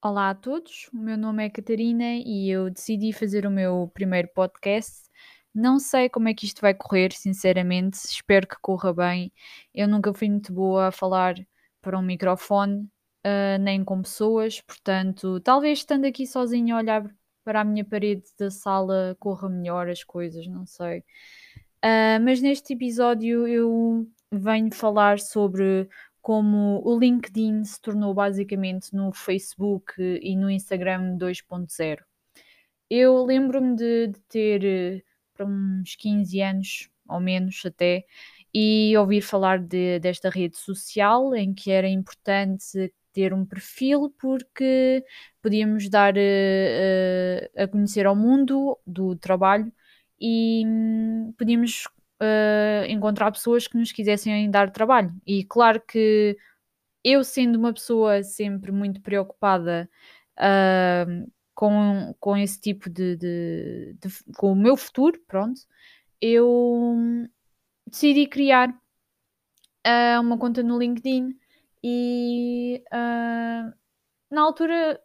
Olá a todos, o meu nome é Catarina e eu decidi fazer o meu primeiro podcast. Não sei como é que isto vai correr, sinceramente, espero que corra bem. Eu nunca fui muito boa a falar para um microfone, uh, nem com pessoas, portanto, talvez estando aqui sozinha a olhar para a minha parede da sala corra melhor as coisas, não sei. Uh, mas neste episódio eu venho falar sobre como o LinkedIn se tornou basicamente no Facebook e no Instagram 2.0. Eu lembro-me de, de, ter eh, para uns 15 anos, ou menos até, e ouvir falar de, desta rede social em que era importante ter um perfil porque podíamos dar uh, a conhecer ao mundo do trabalho e um, podíamos uh, encontrar pessoas que nos quisessem dar trabalho. E claro que eu, sendo uma pessoa sempre muito preocupada uh, com, com esse tipo de, de, de, com o meu futuro, pronto, eu decidi criar uh, uma conta no LinkedIn e uh, na altura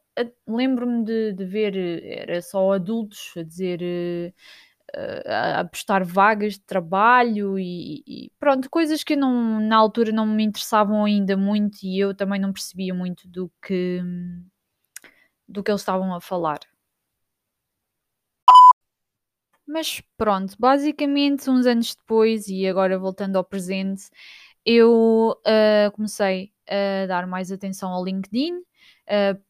lembro-me de, de, ver, era só adultos a dizer a apostar vagas de trabalho e, e, pronto, coisas que não, na altura não me interessavam ainda muito e eu também não percebia muito do que do que eles estavam a falar. Mas pronto, basicamente uns anos depois e agora voltando ao presente, eu uh, comecei a dar mais atenção ao LinkedIn, uh,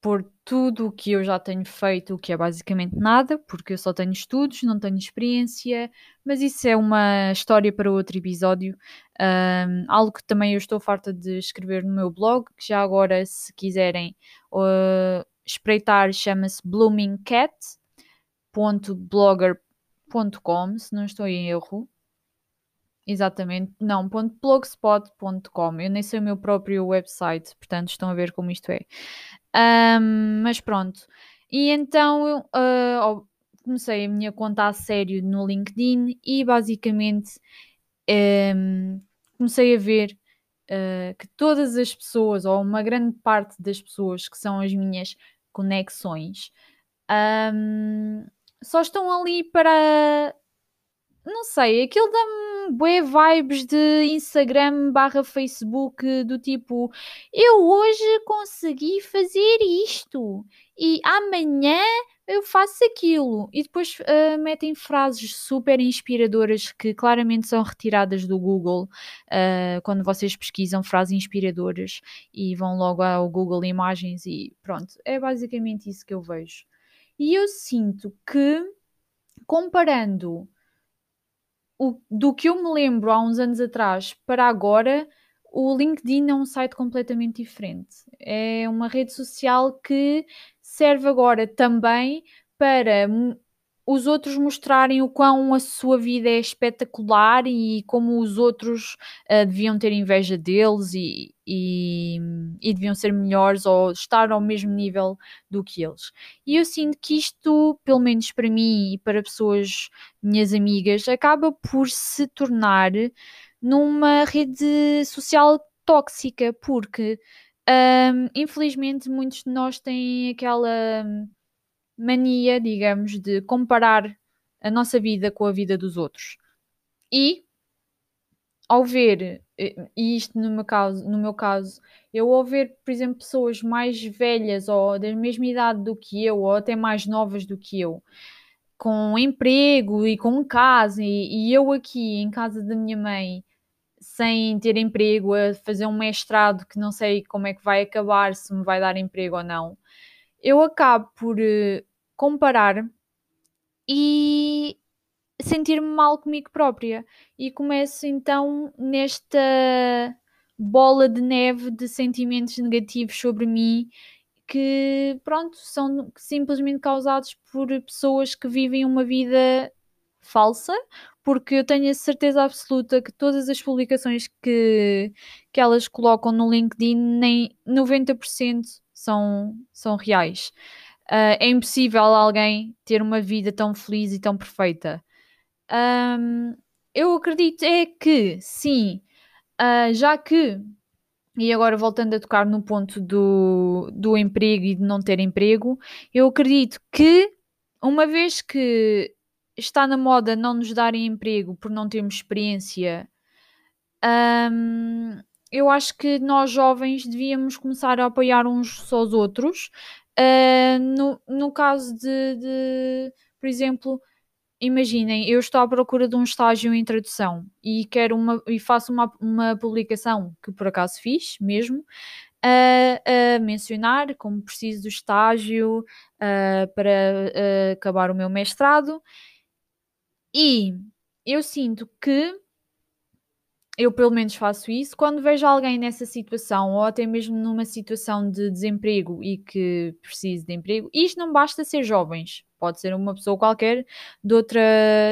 por tudo o que eu já tenho feito, o que é basicamente nada, porque eu só tenho estudos, não tenho experiência, mas isso é uma história para outro episódio. Um, algo que também eu estou farta de escrever no meu blog, que já agora, se quiserem uh, espreitar, chama-se bloomingcat.blogger.com, se não estou em erro. Exatamente, não, .blogspot.com. Eu nem sei o meu próprio website, portanto estão a ver como isto é. Um, mas pronto. E então uh, comecei a minha conta a sério no LinkedIn e basicamente um, comecei a ver uh, que todas as pessoas, ou uma grande parte das pessoas que são as minhas conexões, um, só estão ali para. Não sei, aquilo dá-me bué vibes de Instagram barra Facebook do tipo eu hoje consegui fazer isto e amanhã eu faço aquilo e depois uh, metem frases super inspiradoras que claramente são retiradas do Google uh, quando vocês pesquisam frases inspiradoras e vão logo ao Google Imagens e pronto, é basicamente isso que eu vejo. E eu sinto que comparando o, do que eu me lembro há uns anos atrás para agora, o LinkedIn é um site completamente diferente. É uma rede social que serve agora também para os outros mostrarem o quão a sua vida é espetacular e como os outros uh, deviam ter inveja deles e, e, e, deviam ser melhores ou estar ao mesmo nível do que eles. E eu sinto que isto, pelo menos para mim e para pessoas, minhas amigas, acaba por se tornar numa rede social tóxica, porque um, infelizmente muitos de nós têm aquela mania, digamos, de comparar a nossa vida com a vida dos outros. E ao ver, e isto no meu caso, no meu caso, eu ao ver, por exemplo, pessoas mais velhas ou da mesma idade do que eu, ou até mais novas do que eu, com emprego e com casa, e, e eu aqui em casa da minha mãe, sem ter emprego, a fazer um mestrado que não sei como é que vai acabar, se me vai dar emprego ou não, eu acabo por uh, comparar e sentir-me mal comigo própria. E começo então nesta bola de neve de sentimentos negativos sobre mim que, pronto, são simplesmente causados por pessoas que vivem uma vida falsa, porque eu tenho a certeza absoluta que todas as publicações que, que elas colocam no LinkedIn, nem 90% são, são reais. Uh, é impossível alguém ter uma vida tão feliz e tão perfeita. Um, eu acredito é que sim, uh, já que e agora voltando a tocar no ponto do, do emprego e de não ter emprego, eu acredito que, uma vez que está na moda não nos darem emprego por não termos experiência, hum, eu acho que nós jovens devíamos começar a apoiar uns só os outros. Uh, no, no caso de, de, por exemplo, imaginem, eu estou à procura de um estágio em tradução e quero uma e faço uma, uma publicação que por acaso fiz mesmo a, a mencionar como preciso do estágio uh, para uh, acabar o meu mestrado. E eu sinto que eu pelo menos faço isso quando vejo alguém nessa situação ou até mesmo numa situação de desemprego e que precise de emprego. Isto não basta ser jovens, pode ser uma pessoa qualquer de outra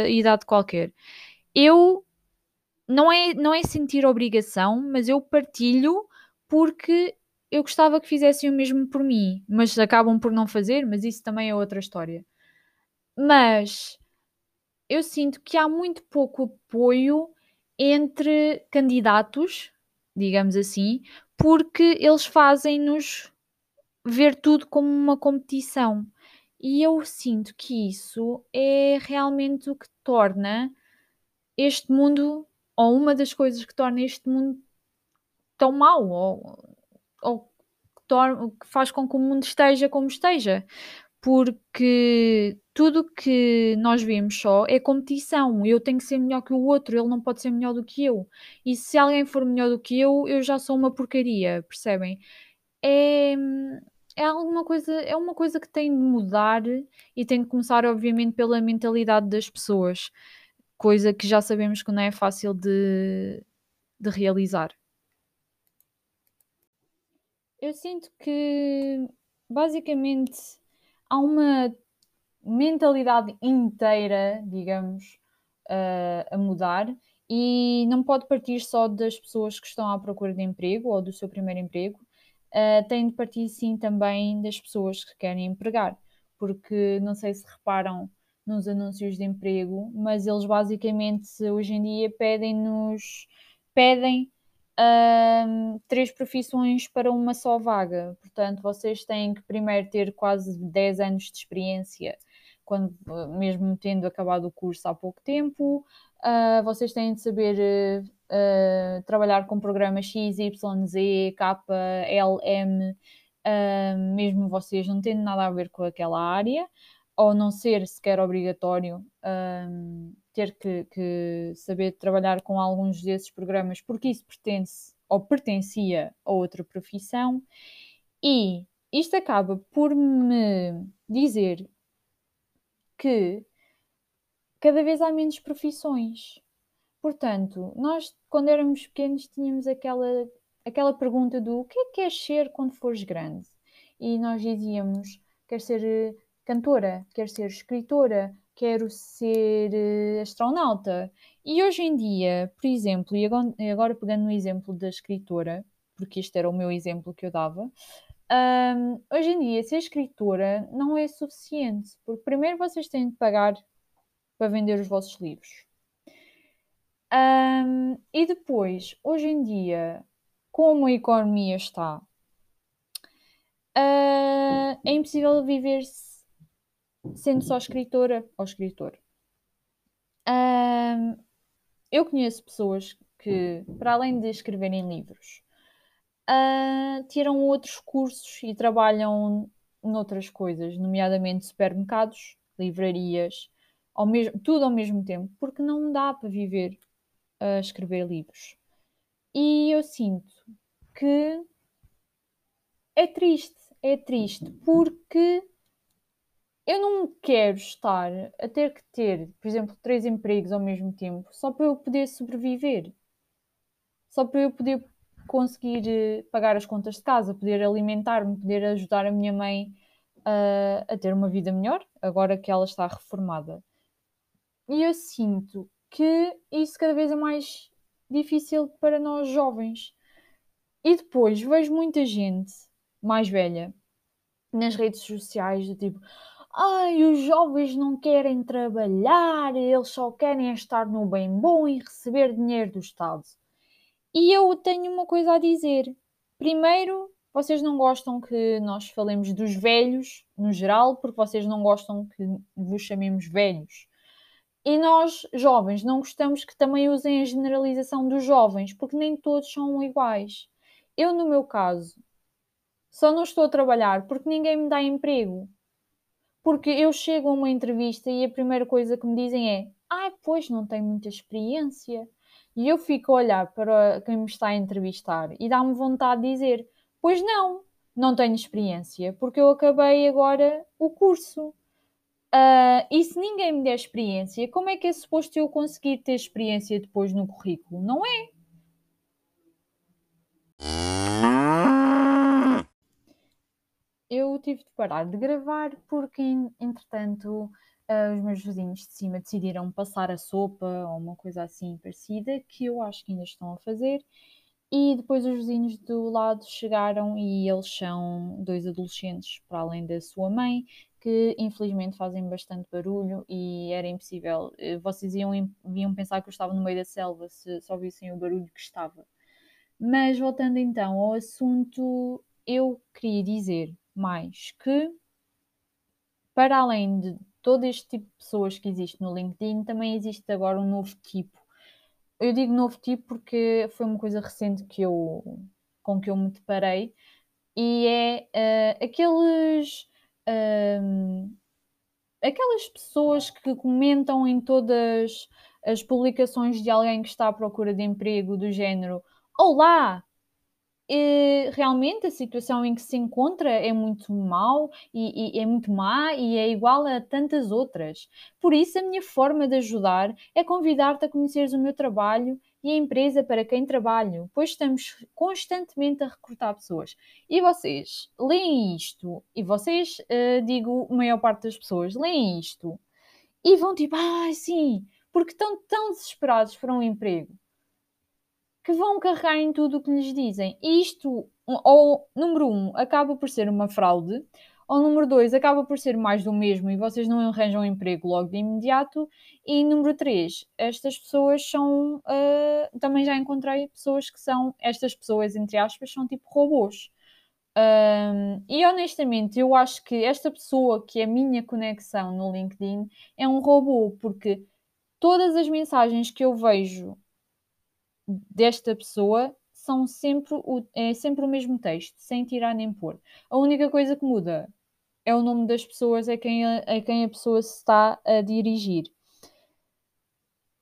idade qualquer. Eu não é, não é sentir obrigação, mas eu partilho porque eu gostava que fizessem o mesmo por mim, mas acabam por não fazer, mas isso também é outra história. Mas eu sinto que há muito pouco apoio entre candidatos, digamos assim, porque eles fazem-nos ver tudo como uma competição. E eu sinto que isso é realmente o que torna este mundo, ou uma das coisas que torna este mundo tão mau, ou, ou que, torna, que faz com que o mundo esteja como esteja porque tudo que nós vemos só é competição. Eu tenho que ser melhor que o outro, ele não pode ser melhor do que eu. E se alguém for melhor do que eu, eu já sou uma porcaria, percebem? É, é alguma coisa, é uma coisa que tem de mudar e tem de começar, obviamente, pela mentalidade das pessoas, coisa que já sabemos que não é fácil de, de realizar. Eu sinto que basicamente há uma mentalidade inteira, digamos, uh, a mudar e não pode partir só das pessoas que estão à procura de emprego ou do seu primeiro emprego, uh, tem de partir sim também das pessoas que querem empregar, porque não sei se reparam nos anúncios de emprego, mas eles basicamente hoje em dia pedem-nos pedem um, três profissões para uma só vaga. Portanto, vocês têm que primeiro ter quase 10 anos de experiência, quando, mesmo tendo acabado o curso há pouco tempo. Uh, vocês têm de saber uh, trabalhar com programas X, Y, Z, K, L, M, uh, mesmo vocês não tendo nada a ver com aquela área, ou não ser sequer obrigatório ter que, que, saber trabalhar com alguns desses programas porque isso pertence ou pertencia a outra profissão e isto acaba por me dizer que cada vez há menos profissões. Portanto, nós quando éramos pequenos tínhamos aquela, aquela pergunta do o que é que queres ser quando fores grande? E nós dizíamos, quer ser eh, cantora, quer ser escritora, quero ser uh, astronauta. E hoje em dia, por exemplo, e agora, agora, pegando no exemplo da escritora, porque este era o meu exemplo que eu dava, um, hoje em dia ser escritora não é suficiente, porque primeiro vocês têm de pagar para vender os vossos livros. Um, e depois, hoje em dia, como a economia está, uh, é impossível viver sendo só escritora ou escritor. Um, eu conheço pessoas que, para além de escreverem livros, uh, tiram outros cursos e trabalham noutras coisas, nomeadamente supermercados, livrarias, ao mesmo, tudo ao mesmo tempo, porque não dá para viver a escrever livros. E eu sinto que é triste, é triste, porque eu não quero estar a ter que ter, por exemplo, três empregos ao mesmo tempo só para eu poder sobreviver. Só para eu poder conseguir eh, pagar as contas de casa, poder alimentar-me, poder ajudar a minha mãe a, a ter uma vida melhor, agora que ela está reformada. E eu sinto que isso cada vez é mais difícil para nós jovens. E depois vejo muita gente mais velha nas redes sociais do tipo Ai, os jovens não querem trabalhar, eles só querem estar no bem bom e receber dinheiro do Estado. E eu tenho uma coisa a dizer. primeiro, vocês não gostam que nós falemos dos velhos no geral, porque vocês não gostam que vos chamemos velhos. E nós, jovens, não gostamos que também usem a generalização dos jovens, porque nem todos são iguais. Eu, no meu caso, só não estou a trabalhar porque ninguém me dá emprego. Porque eu chego a uma entrevista e a primeira coisa que me dizem é: Ah, pois não tenho muita experiência. E eu fico a olhar para quem me está a entrevistar e dá-me vontade de dizer: Pois não, não tenho experiência, porque eu acabei agora o curso. Uh, e se ninguém me der experiência, como é que é suposto eu conseguir ter experiência depois no currículo? Não é? Eu tive de parar de gravar porque, entretanto, uh, os meus vizinhos de cima decidiram passar a sopa ou uma coisa assim parecida, que eu acho que ainda estão a fazer. E depois os vizinhos do lado chegaram e eles são dois adolescentes, para além da sua mãe, que infelizmente fazem bastante barulho e era impossível. Eh, vocês iam, iam pensar que eu estava no meio da selva se só vissem o barulho que estava. Mas voltando então ao assunto, eu queria dizer mais que, para além de todo este tipo de pessoas que existe no LinkedIn, também existe agora um novo tipo. Eu digo novo tipo porque foi uma coisa recente que eu, com que eu me deparei e é uh, aqueles um, aquelas pessoas que comentam em todas as publicações de alguém que está à procura de emprego do género Olá, realmente a situação em que se encontra é muito mal e, e, é muito má e é igual a tantas outras. Por isso, a minha forma de ajudar é convidar-te a conheceres o meu trabalho e a empresa para quem trabalho, pois estamos constantemente a recrutar pessoas. E vocês leem isto, e vocês, uh, digo, a maior parte das pessoas, leem isto e vão tipo, ah, sim, porque estão tão desesperados por um emprego que vão carregar em tudo o que lhes dizem. E isto, ou número um, acaba por ser uma fraude, ou número dois, acaba por ser mais do mesmo e vocês não arranjam emprego logo de imediato. E número três, estas pessoas são. Uh, também já encontrei pessoas que são. Estas pessoas, entre aspas, são tipo robôs. Um, e honestamente, eu acho que esta pessoa que é a minha conexão no LinkedIn é um robô, porque todas as mensagens que eu vejo desta pessoa são sempre o, é sempre o mesmo texto, sem tirar nem pôr. A única coisa que muda é o nome das pessoas a quem a, a quem a pessoa se está a dirigir.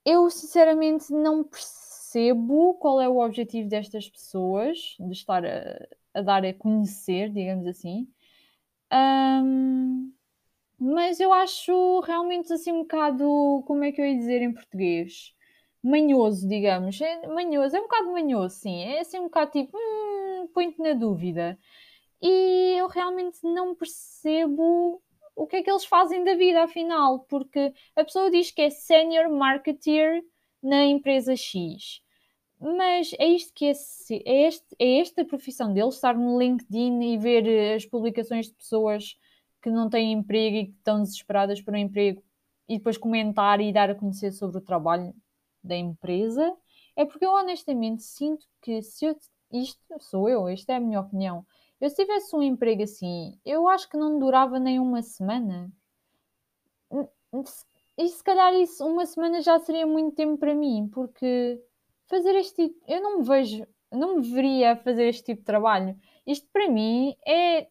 Eu sinceramente não percebo qual é o objetivo destas pessoas de estar a, a dar a conhecer, digamos assim. Um, mas eu acho realmente assim um bocado, como é que eu ia dizer em português? Manhoso, digamos. É manhoso, é um bocado manhoso, sim. É assim um bocado tipo, hum, põe-te na dúvida. E eu realmente não percebo o que é que eles fazem da vida, afinal, porque a pessoa diz que é senior marketeer na empresa X. Mas é isto que é, é, este, é esta profissão deles, estar no LinkedIn e ver eh, as publicações de pessoas que não têm emprego e que estão desesperadas por um emprego e depois comentar e dar a conhecer sobre o trabalho da empresa, é porque eu honestamente sinto que se eu, isto sou eu, esta é a minha opinião. Eu se tivesse um emprego assim, eu acho que não durava nem uma semana. E se calhar isso, uma semana já seria muito tempo para mim, porque fazer este tipo, eu não me vejo, não me veria fazer este tipo de trabalho. Isto para mim é,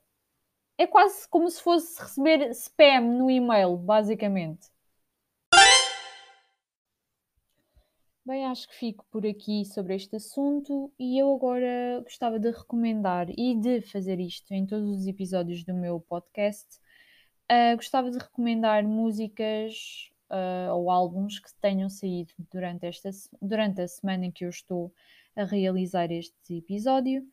é quase como se fosse receber spam no e-mail, basicamente. Bem, acho que fico por aqui sobre este assunto e eu agora gostava de recomendar e de fazer isto em todos os episódios do meu podcast. Uh, gostava de recomendar músicas uh, ou álbuns que tenham saído durante, esta, durante a semana em que eu estou a realizar este episódio.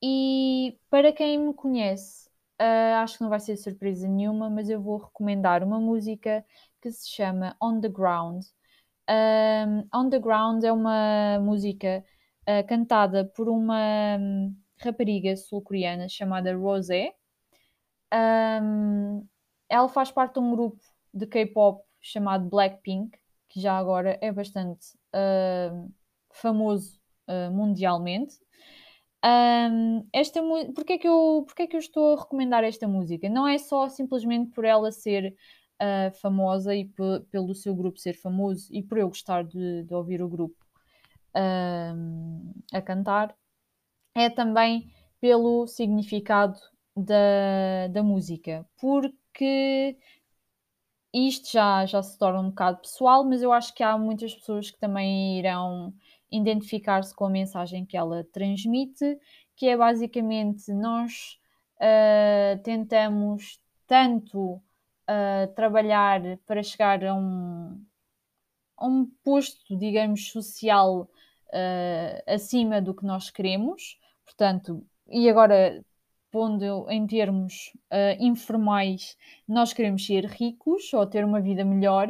E para quem me conhece, uh, acho que não vai ser surpresa nenhuma, mas eu vou recomendar uma música que se chama On the Ground um, On the Ground é uma música uh, cantada por uma um, rapariga sul-coreana chamada Rosé. Um, ela faz parte de um grupo de K-pop chamado Blackpink, que já agora é bastante uh, famoso uh, mundialmente. Um, esta porque é que eu porque é que eu estou a recomendar esta música? Não é só simplesmente por ela ser uh, famosa e pelo seu grupo ser famoso e por eu gostar de, de ouvir o grupo uh, a cantar, é também pelo significado da, da música, porque isto já, já se torna um bocado pessoal, mas eu acho que há muitas pessoas que também irão identificar-se com a mensagem que ela transmite, que é basicamente nós uh, tentamos tanto uh, trabalhar para chegar a um, a um posto, digamos, social uh, acima do que nós queremos, portanto, e agora pondo em termos uh, informais, nós queremos ser ricos ou ter uma vida melhor,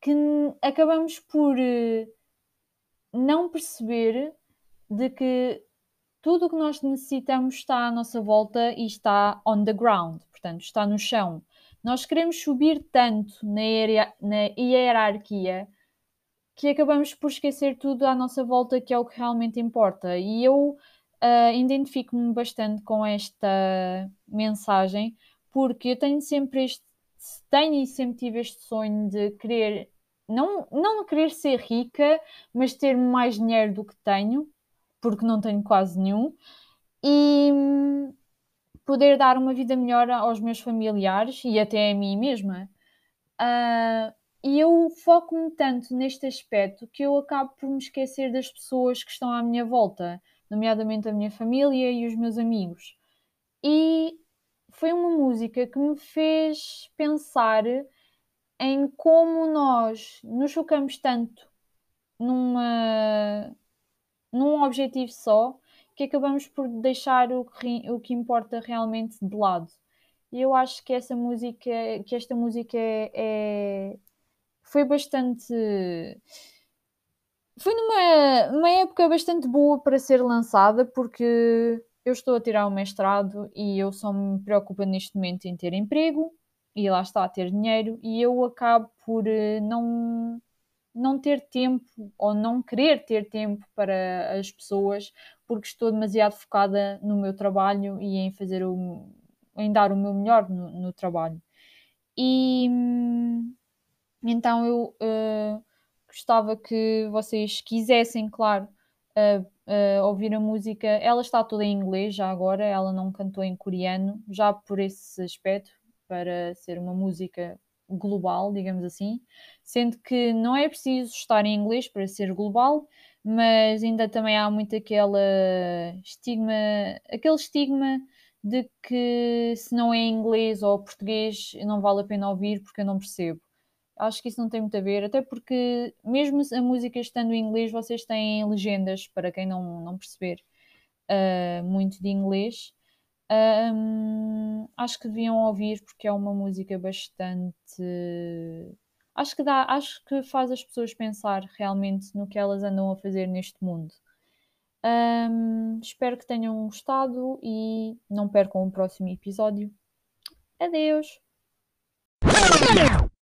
que acabamos por uh, não perceber de que tudo o que nós necessitamos está à nossa volta e está on the ground, portanto, está no chão. Nós queremos subir tanto na, na hierarquia que acabamos por esquecer tudo à nossa volta, que é o que realmente importa. E eu uh, identifico-me bastante com esta mensagem, porque eu tenho sempre este, tenho e sempre tive este sonho de querer, não, não querer ser rica, mas ter mais dinheiro do que tenho, porque não tenho quase nenhum, e hum, poder dar uma vida melhor aos meus familiares e até a mim mesma. Uh, e eu foco-me tanto neste aspecto que eu acabo por me esquecer das pessoas que estão à minha volta nomeadamente a minha família e os meus amigos. E foi uma música que me fez pensar em como nós nos focamos tanto numa, num objetivo só que acabamos por deixar o que, o que importa realmente de lado. E eu acho que essa música, que esta música é, é foi bastante foi numa uma época bastante boa para ser lançada, porque eu estou a tirar o mestrado e eu só me preocupo neste momento em ter emprego e lá está a ter dinheiro e eu acabo por eh, não não ter tempo ou não querer ter tempo para as pessoas porque estou demasiado focada no meu trabalho e em fazer o em dar o meu melhor no, no trabalho e hum, então eu uh, gostava que vocês quisessem, claro, uh, uh, ouvir a música. Ela está toda em inglês já agora, ela não cantou em coreano, já por esse aspecto, para ser uma música global, digamos assim, sendo que não é preciso estar em inglês para ser global, mas ainda também há muito aquela estigma, aquele estigma de que se não é inglês ou português não vale a pena ouvir porque eu não percebo acho que isso não tem muito a ver, até porque, mesmo a música estando em inglês, vocês têm legendas para quem não, não perceber uh, muito de inglês. Um, acho que deviam ouvir porque é uma música bastante. Acho que dá, acho que faz as pessoas pensar realmente no que elas andam a fazer neste mundo. Um, espero que tenham gostado e não percam o próximo episódio. Adeus!